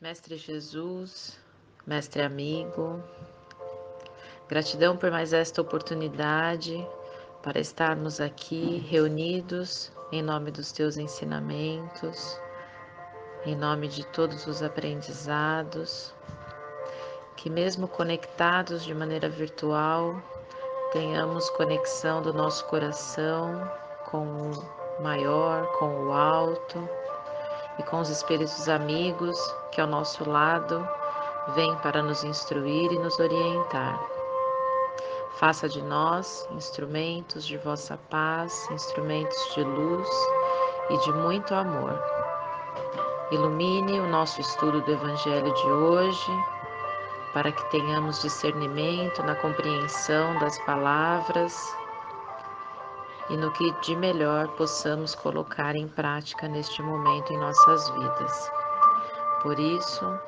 Mestre Jesus, Mestre amigo, gratidão por mais esta oportunidade para estarmos aqui reunidos em nome dos teus ensinamentos, em nome de todos os aprendizados, que mesmo conectados de maneira virtual, tenhamos conexão do nosso coração com o maior, com o alto e com os espíritos amigos que ao nosso lado vêm para nos instruir e nos orientar. Faça de nós instrumentos de vossa paz, instrumentos de luz e de muito amor. Ilumine o nosso estudo do Evangelho de hoje, para que tenhamos discernimento na compreensão das palavras e no que de melhor possamos colocar em prática neste momento em nossas vidas. Por isso,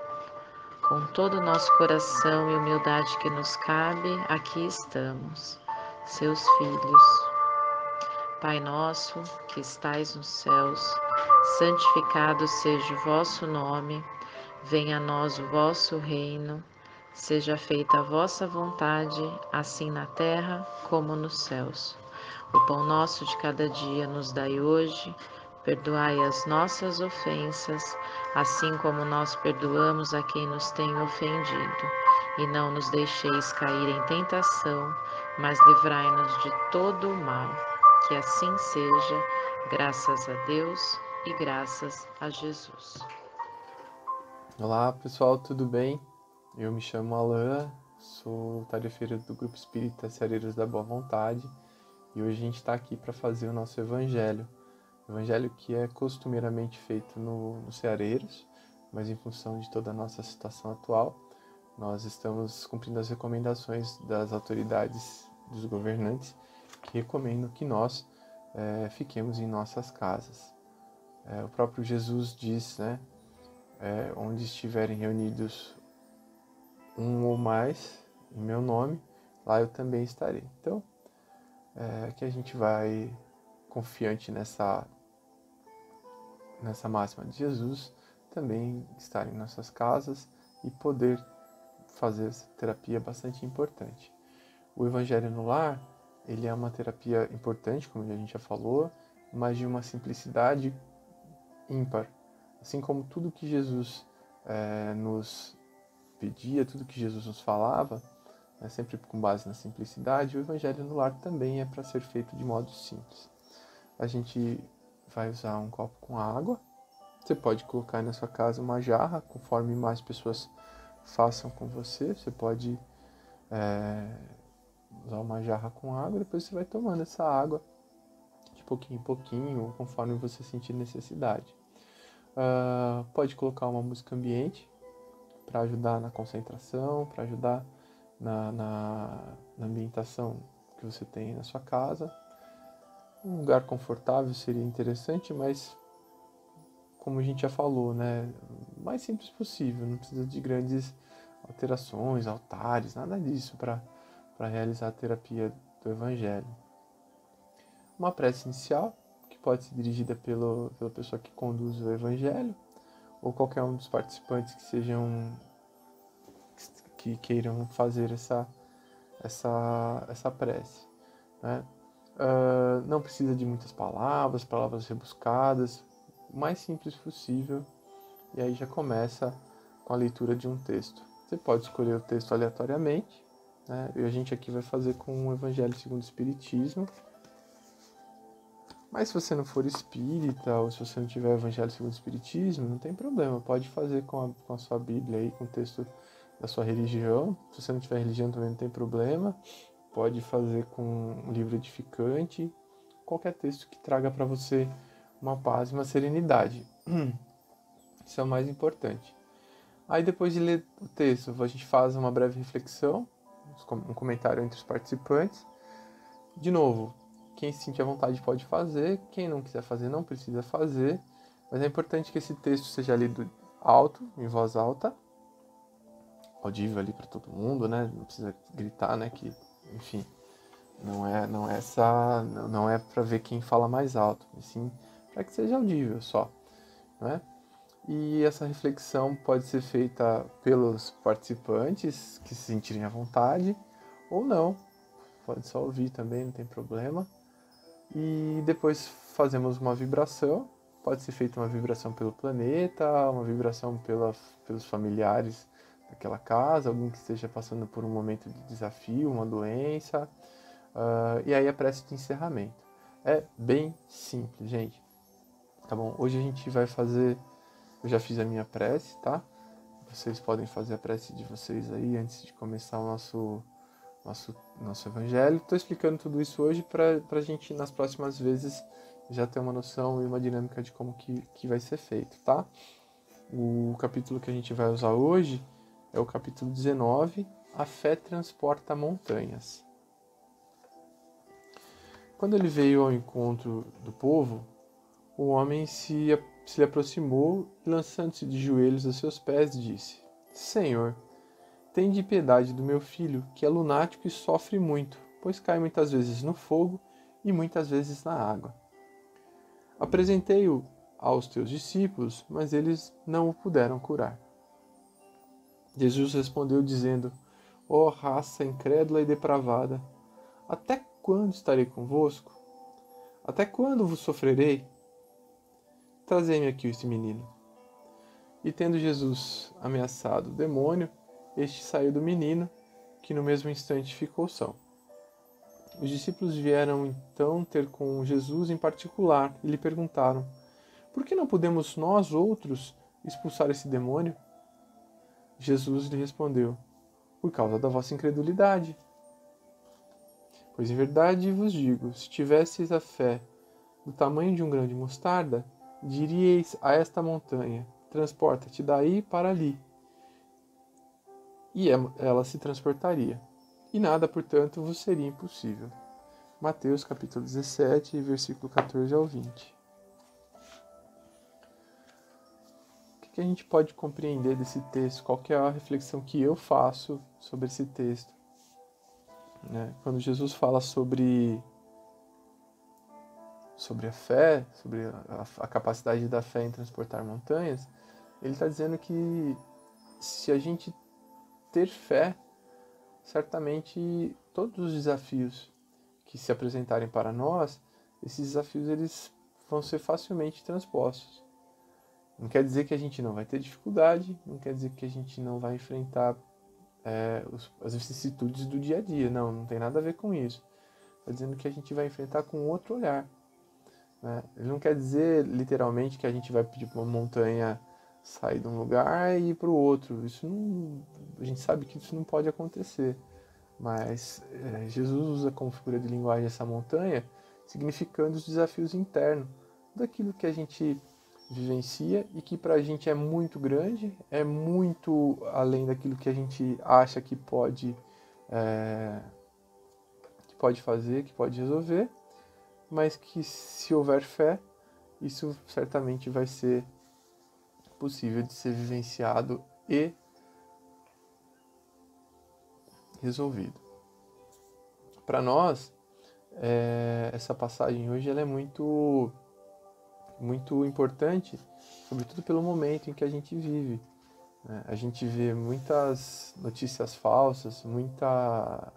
com todo o nosso coração e humildade que nos cabe, aqui estamos, seus filhos. Pai nosso que estais nos céus, santificado seja o vosso nome, venha a nós o vosso reino, seja feita a vossa vontade, assim na terra como nos céus. O pão nosso de cada dia nos dai hoje, perdoai as nossas ofensas, assim como nós perdoamos a quem nos tem ofendido. E não nos deixeis cair em tentação, mas livrai-nos de todo o mal. Que assim seja, graças a Deus e graças a Jesus. Olá pessoal, tudo bem? Eu me chamo Alain, sou tarefeiro do Grupo Espírita Ceareiros da Boa Vontade e hoje a gente está aqui para fazer o nosso evangelho. Evangelho que é costumeiramente feito no, no Ceareiros, mas em função de toda a nossa situação atual, nós estamos cumprindo as recomendações das autoridades, dos governantes, que recomendam que nós é, fiquemos em nossas casas. É, o próprio Jesus diz, né, é, onde estiverem reunidos um ou mais em meu nome, lá eu também estarei. Então, é, que a gente vai confiante nessa nessa máxima de Jesus, também estar em nossas casas e poder fazer essa terapia bastante importante. O Evangelho no Lar, ele é uma terapia importante, como a gente já falou, mas de uma simplicidade ímpar. Assim como tudo que Jesus é, nos pedia, tudo que Jesus nos falava, né, sempre com base na simplicidade, o Evangelho no Lar também é para ser feito de modo simples. A gente vai usar um copo com água. Você pode colocar na sua casa uma jarra, conforme mais pessoas façam com você. Você pode é, usar uma jarra com água, depois você vai tomando essa água de pouquinho em pouquinho, conforme você sentir necessidade. Uh, pode colocar uma música ambiente para ajudar na concentração, para ajudar na, na, na ambientação que você tem na sua casa. Um lugar confortável seria interessante, mas como a gente já falou, né, o mais simples possível, não precisa de grandes alterações, altares, nada disso para realizar a terapia do Evangelho. Uma prece inicial, que pode ser dirigida pelo, pela pessoa que conduz o Evangelho, ou qualquer um dos participantes que sejam que queiram fazer essa, essa, essa prece. Né? Não precisa de muitas palavras, palavras rebuscadas, o mais simples possível, e aí já começa com a leitura de um texto. Você pode escolher o texto aleatoriamente, né? e a gente aqui vai fazer com o Evangelho segundo o Espiritismo. Mas se você não for espírita, ou se você não tiver Evangelho segundo o Espiritismo, não tem problema, pode fazer com a, com a sua Bíblia aí, com o texto da sua religião. Se você não tiver religião também não tem problema. Pode fazer com um livro edificante, qualquer texto que traga para você uma paz e uma serenidade. Isso é o mais importante. Aí depois de ler o texto, a gente faz uma breve reflexão, um comentário entre os participantes. De novo, quem se sentir à vontade pode fazer, quem não quiser fazer não precisa fazer, mas é importante que esse texto seja lido alto, em voz alta, audível ali para todo mundo, né? Não precisa gritar, né? Que, enfim, não é, não é essa, não é para ver quem fala mais alto, sim para que seja audível só, né? e essa reflexão pode ser feita pelos participantes que se sentirem à vontade ou não. Pode só ouvir também, não tem problema. E depois fazemos uma vibração. Pode ser feita uma vibração pelo planeta, uma vibração pela, pelos familiares daquela casa, alguém que esteja passando por um momento de desafio, uma doença. Uh, e aí a prece de encerramento. É bem simples, gente. Tá bom? Hoje a gente vai fazer eu já fiz a minha prece, tá? Vocês podem fazer a prece de vocês aí antes de começar o nosso nosso nosso evangelho. Estou explicando tudo isso hoje para a gente nas próximas vezes já ter uma noção e uma dinâmica de como que, que vai ser feito, tá? O capítulo que a gente vai usar hoje é o capítulo 19, A fé transporta montanhas. Quando ele veio ao encontro do povo, o homem se se lhe aproximou e, lançando-se de joelhos aos seus pés, disse: Senhor, de piedade do meu filho, que é lunático e sofre muito, pois cai muitas vezes no fogo e muitas vezes na água. Apresentei-o aos teus discípulos, mas eles não o puderam curar. Jesus respondeu, dizendo: Ó oh, raça incrédula e depravada, até quando estarei convosco? Até quando vos sofrerei? Trazei-me aqui este menino. E tendo Jesus ameaçado o demônio, este saiu do menino, que no mesmo instante ficou são. Os discípulos vieram então ter com Jesus em particular e lhe perguntaram: Por que não podemos nós outros expulsar esse demônio? Jesus lhe respondeu: Por causa da vossa incredulidade. Pois em verdade vos digo: se tivesseis a fé do tamanho de um grão de mostarda, diríeis a esta montanha: Transporta-te daí para ali. E ela se transportaria. E nada, portanto, vos seria impossível. Mateus capítulo 17, versículo 14 ao 20. O que a gente pode compreender desse texto? Qual é a reflexão que eu faço sobre esse texto? Né? Quando Jesus fala sobre sobre a fé, sobre a, a capacidade da fé em transportar montanhas, ele está dizendo que se a gente ter fé, certamente todos os desafios que se apresentarem para nós, esses desafios eles vão ser facilmente transpostos. Não quer dizer que a gente não vai ter dificuldade, não quer dizer que a gente não vai enfrentar é, os, as vicissitudes do dia a dia. Não, não tem nada a ver com isso. Está dizendo que a gente vai enfrentar com outro olhar. Né? Ele não quer dizer literalmente que a gente vai pedir para uma montanha sair de um lugar e ir para o outro. Isso não, a gente sabe que isso não pode acontecer. Mas é, Jesus usa como figura de linguagem essa montanha, significando os desafios internos daquilo que a gente vivencia e que para a gente é muito grande, é muito além daquilo que a gente acha que pode, é, que pode fazer, que pode resolver mas que se houver fé, isso certamente vai ser possível de ser vivenciado e resolvido. Para nós, é, essa passagem hoje ela é muito, muito importante, sobretudo pelo momento em que a gente vive. Né? A gente vê muitas notícias falsas, muita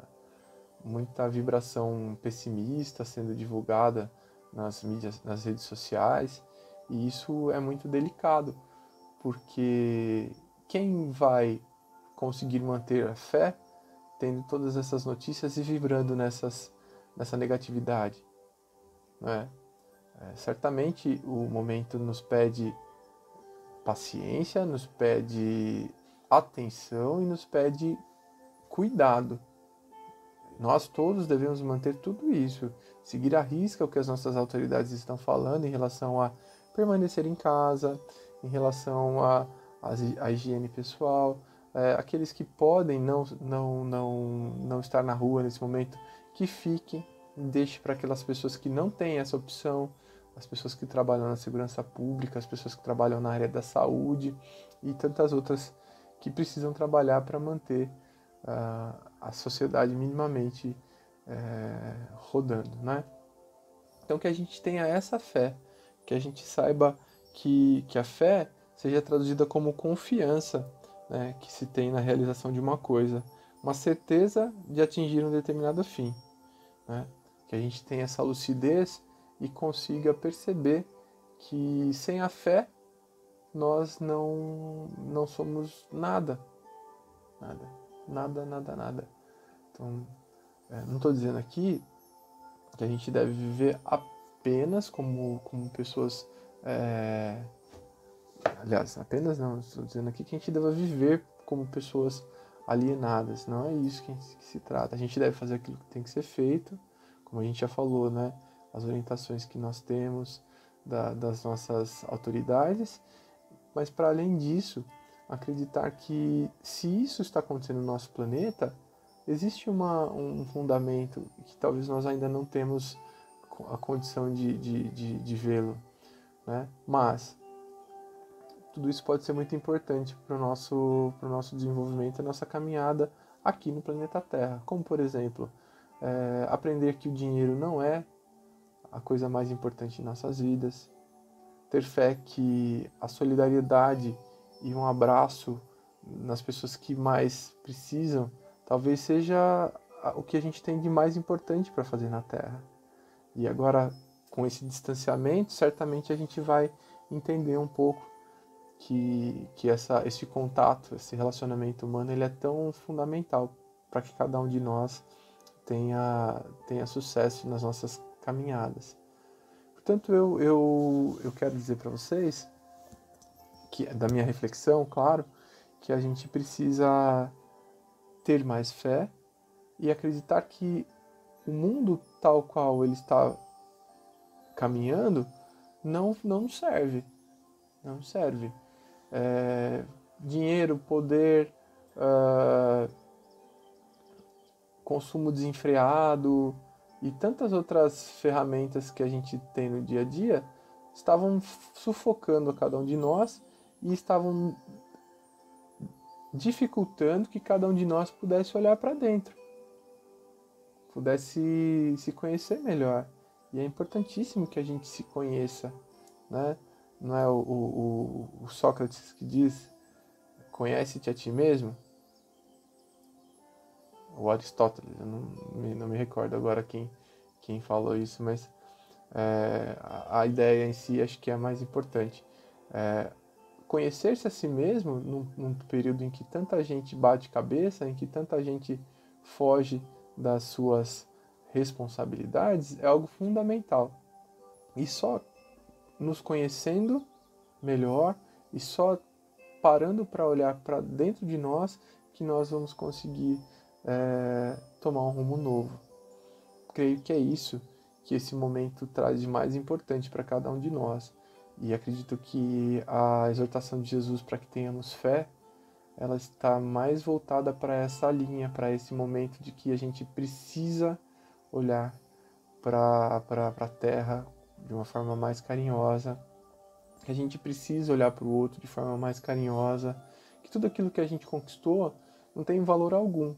muita vibração pessimista sendo divulgada nas mídias, nas redes sociais, e isso é muito delicado, porque quem vai conseguir manter a fé tendo todas essas notícias e vibrando nessas, nessa negatividade? É? É, certamente o momento nos pede paciência, nos pede atenção e nos pede cuidado. Nós todos devemos manter tudo isso, seguir à risca o que as nossas autoridades estão falando em relação a permanecer em casa, em relação a, a, a higiene pessoal, é, aqueles que podem não, não, não, não estar na rua nesse momento, que fiquem, deixe para aquelas pessoas que não têm essa opção, as pessoas que trabalham na segurança pública, as pessoas que trabalham na área da saúde e tantas outras que precisam trabalhar para manter uh, a sociedade minimamente é, rodando, né? Então que a gente tenha essa fé, que a gente saiba que, que a fé seja traduzida como confiança né, que se tem na realização de uma coisa, uma certeza de atingir um determinado fim. Né? Que a gente tenha essa lucidez e consiga perceber que sem a fé nós não, não somos nada. Nada, nada, nada, nada. Então, é, não estou dizendo aqui que a gente deve viver apenas como, como pessoas é, aliás, apenas não, estou dizendo aqui que a gente deva viver como pessoas alienadas, não é isso que, que, se trata. A gente deve fazer aquilo que tem que ser feito, como a gente já falou, né? As orientações que nós temos da, das nossas autoridades, mas para além disso, acreditar que se isso está acontecendo no nosso planeta, existe uma, um fundamento que talvez nós ainda não temos a condição de, de, de, de vê-lo, né? Mas tudo isso pode ser muito importante para o nosso, nosso desenvolvimento e nossa caminhada aqui no planeta Terra. Como, por exemplo, é, aprender que o dinheiro não é a coisa mais importante em nossas vidas, ter fé que a solidariedade e um abraço nas pessoas que mais precisam talvez seja o que a gente tem de mais importante para fazer na Terra. E agora, com esse distanciamento, certamente a gente vai entender um pouco que, que essa, esse contato, esse relacionamento humano, ele é tão fundamental para que cada um de nós tenha, tenha sucesso nas nossas caminhadas. Portanto, eu, eu, eu quero dizer para vocês, que da minha reflexão, claro, que a gente precisa ter mais fé e acreditar que o mundo tal qual ele está caminhando não, não serve. Não serve é, dinheiro, poder, uh, consumo desenfreado e tantas outras ferramentas que a gente tem no dia a dia estavam sufocando a cada um de nós e estavam dificultando que cada um de nós pudesse olhar para dentro, pudesse se conhecer melhor. E é importantíssimo que a gente se conheça, né? não é o, o, o Sócrates que diz conhece-te a ti mesmo? O Aristóteles, eu não me, não me recordo agora quem, quem falou isso, mas é, a, a, ideia em si acho que é a mais importante. É, Conhecer-se a si mesmo num, num período em que tanta gente bate cabeça, em que tanta gente foge das suas responsabilidades, é algo fundamental. E só nos conhecendo melhor e só parando para olhar para dentro de nós que nós vamos conseguir é, tomar um rumo novo. Creio que é isso que esse momento traz de mais importante para cada um de nós. E acredito que a exortação de Jesus para que tenhamos fé, ela está mais voltada para essa linha, para esse momento de que a gente precisa olhar para a terra de uma forma mais carinhosa, que a gente precisa olhar para o outro de forma mais carinhosa, que tudo aquilo que a gente conquistou não tem valor algum.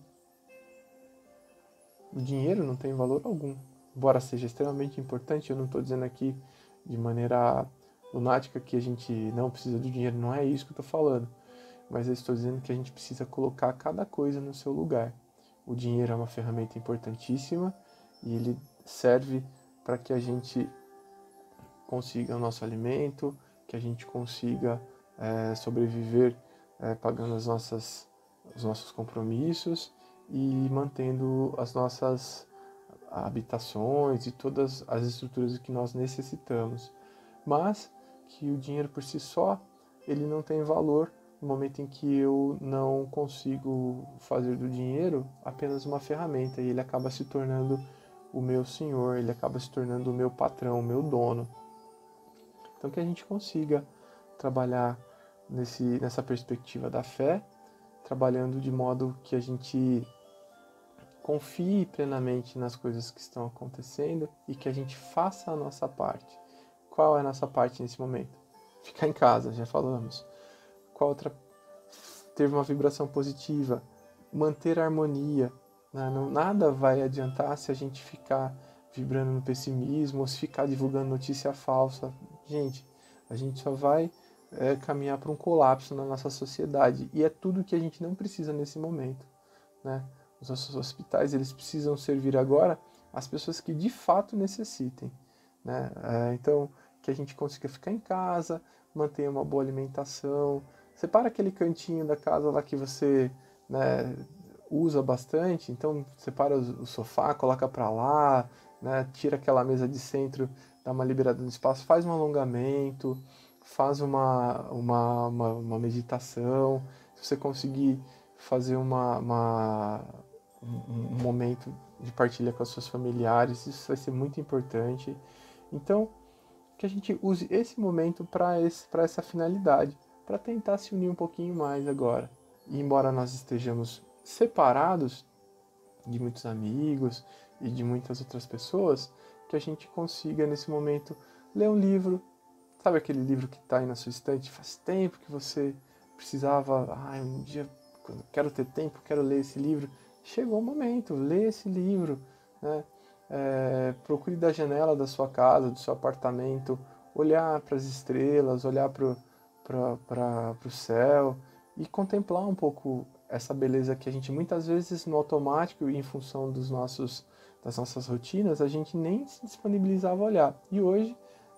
O dinheiro não tem valor algum. Embora seja extremamente importante, eu não estou dizendo aqui de maneira lunática que a gente não precisa do dinheiro, não é isso que eu estou falando. Mas eu estou dizendo que a gente precisa colocar cada coisa no seu lugar. O dinheiro é uma ferramenta importantíssima e ele serve para que a gente consiga o nosso alimento, que a gente consiga é, sobreviver é, pagando as nossas, os nossos compromissos e mantendo as nossas habitações e todas as estruturas que nós necessitamos. Mas que o dinheiro por si só ele não tem valor no momento em que eu não consigo fazer do dinheiro apenas uma ferramenta e ele acaba se tornando o meu senhor, ele acaba se tornando o meu patrão, o meu dono. Então, que a gente consiga trabalhar nesse, nessa perspectiva da fé, trabalhando de modo que a gente confie plenamente nas coisas que estão acontecendo e que a gente faça a nossa parte. Qual é a nossa parte nesse momento? Ficar em casa, já falamos. Qual outra? Ter uma vibração positiva, manter a harmonia. Né? Não, nada vai adiantar se a gente ficar vibrando no pessimismo ou se ficar divulgando notícia falsa. Gente, a gente só vai é, caminhar para um colapso na nossa sociedade. E é tudo que a gente não precisa nesse momento. Né? Os nossos hospitais eles precisam servir agora as pessoas que de fato necessitem. Né? É, então, que a gente consiga ficar em casa, mantenha uma boa alimentação, separa aquele cantinho da casa lá que você né, usa bastante, então separa o sofá, coloca para lá, né, tira aquela mesa de centro, dá uma liberada no espaço, faz um alongamento, faz uma, uma, uma, uma meditação, se você conseguir fazer uma, uma um, momento de partilha com as suas familiares, isso vai ser muito importante. Então, que a gente use esse momento para essa finalidade, para tentar se unir um pouquinho mais agora. E embora nós estejamos separados de muitos amigos e de muitas outras pessoas, que a gente consiga nesse momento ler um livro, sabe aquele livro que está aí na sua estante, faz tempo que você precisava, ah, um dia quero ter tempo, quero ler esse livro. Chegou o momento, lê esse livro, né? É, procure da janela da sua casa, do seu apartamento, olhar para as estrelas, olhar para o céu e contemplar um pouco essa beleza que a gente muitas vezes no automático e em função dos nossos das nossas rotinas a gente nem se disponibilizava a olhar. E hoje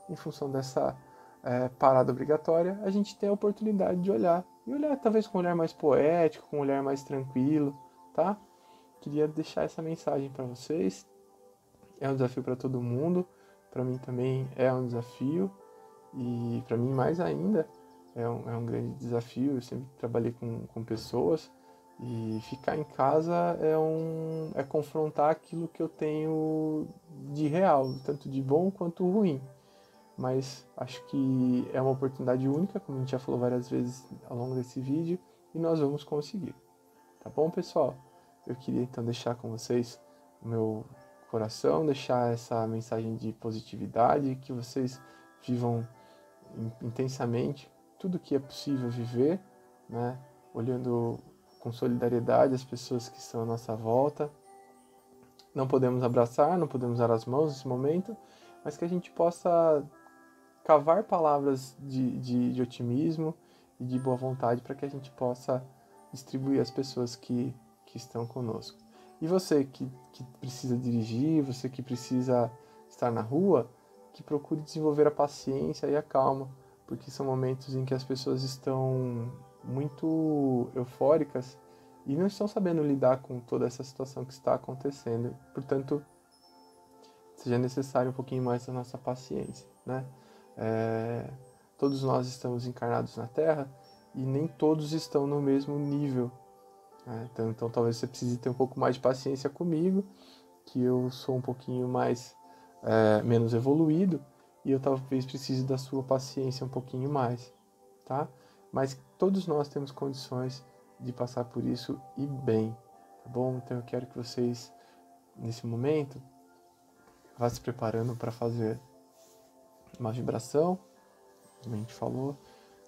em função dessa é, parada obrigatória a gente tem a oportunidade de olhar. E olhar talvez com um olhar mais poético com um olhar mais tranquilo tá queria deixar essa mensagem para vocês é um desafio para todo mundo, para mim também é um desafio e para mim mais ainda é um, é um grande desafio. Eu sempre trabalhei com, com pessoas e ficar em casa é, um, é confrontar aquilo que eu tenho de real, tanto de bom quanto ruim. Mas acho que é uma oportunidade única, como a gente já falou várias vezes ao longo desse vídeo, e nós vamos conseguir. Tá bom, pessoal? Eu queria então deixar com vocês o meu coração, deixar essa mensagem de positividade, que vocês vivam intensamente tudo que é possível viver, né? olhando com solidariedade as pessoas que estão à nossa volta. Não podemos abraçar, não podemos dar as mãos nesse momento, mas que a gente possa cavar palavras de, de, de otimismo e de boa vontade para que a gente possa distribuir às pessoas que, que estão conosco. E você que, que precisa dirigir, você que precisa estar na rua, que procure desenvolver a paciência e a calma, porque são momentos em que as pessoas estão muito eufóricas e não estão sabendo lidar com toda essa situação que está acontecendo. Portanto, seja necessário um pouquinho mais da nossa paciência, né? É, todos nós estamos encarnados na Terra e nem todos estão no mesmo nível né? Então, então talvez você precise ter um pouco mais de paciência comigo, que eu sou um pouquinho mais é, menos evoluído e eu talvez precise da sua paciência um pouquinho mais, tá? Mas todos nós temos condições de passar por isso e bem, tá bom? Então eu quero que vocês nesse momento vá se preparando para fazer uma vibração, como a gente falou.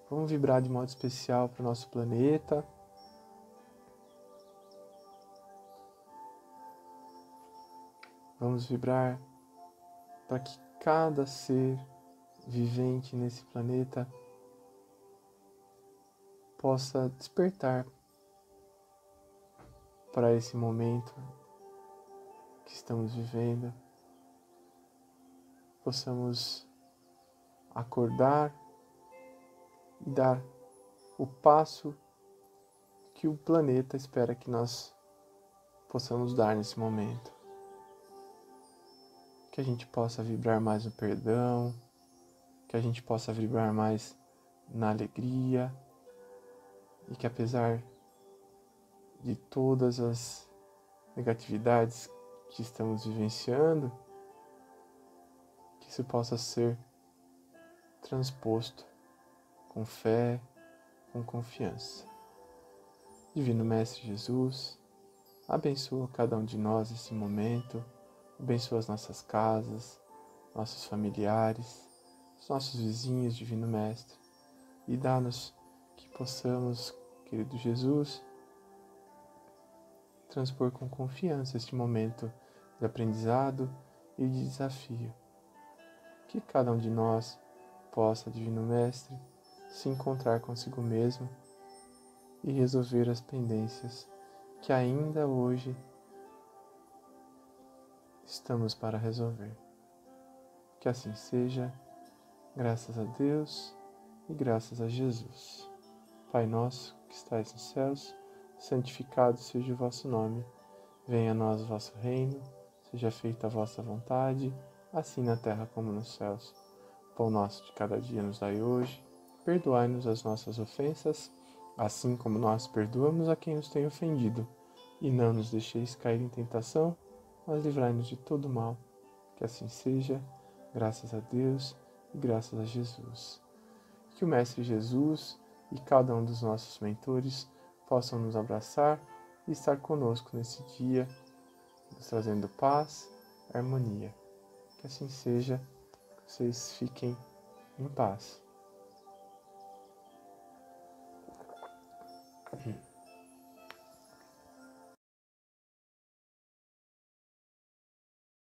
Vamos vibrar de modo especial para o nosso planeta Vamos vibrar para que cada ser vivente nesse planeta possa despertar para esse momento que estamos vivendo, possamos acordar e dar o passo que o planeta espera que nós possamos dar nesse momento que a gente possa vibrar mais no perdão, que a gente possa vibrar mais na alegria e que apesar de todas as negatividades que estamos vivenciando, que isso possa ser transposto com fé, com confiança. Divino Mestre Jesus, abençoa cada um de nós nesse momento Abençoa as nossas casas, nossos familiares, os nossos vizinhos, Divino Mestre, e dá-nos que possamos, querido Jesus, transpor com confiança este momento de aprendizado e de desafio. Que cada um de nós possa, Divino Mestre, se encontrar consigo mesmo e resolver as pendências que ainda hoje estamos para resolver. Que assim seja, graças a Deus e graças a Jesus. Pai nosso que estais nos céus, santificado seja o vosso nome. Venha a nós o vosso reino, seja feita a vossa vontade, assim na terra como nos céus. Pão nosso de cada dia nos dai hoje, perdoai-nos as nossas ofensas, assim como nós perdoamos a quem nos tem ofendido, e não nos deixeis cair em tentação, mas livrai-nos de todo mal. Que assim seja, graças a Deus e graças a Jesus. Que o Mestre Jesus e cada um dos nossos mentores possam nos abraçar e estar conosco nesse dia, nos trazendo paz, harmonia. Que assim seja, que vocês fiquem em paz.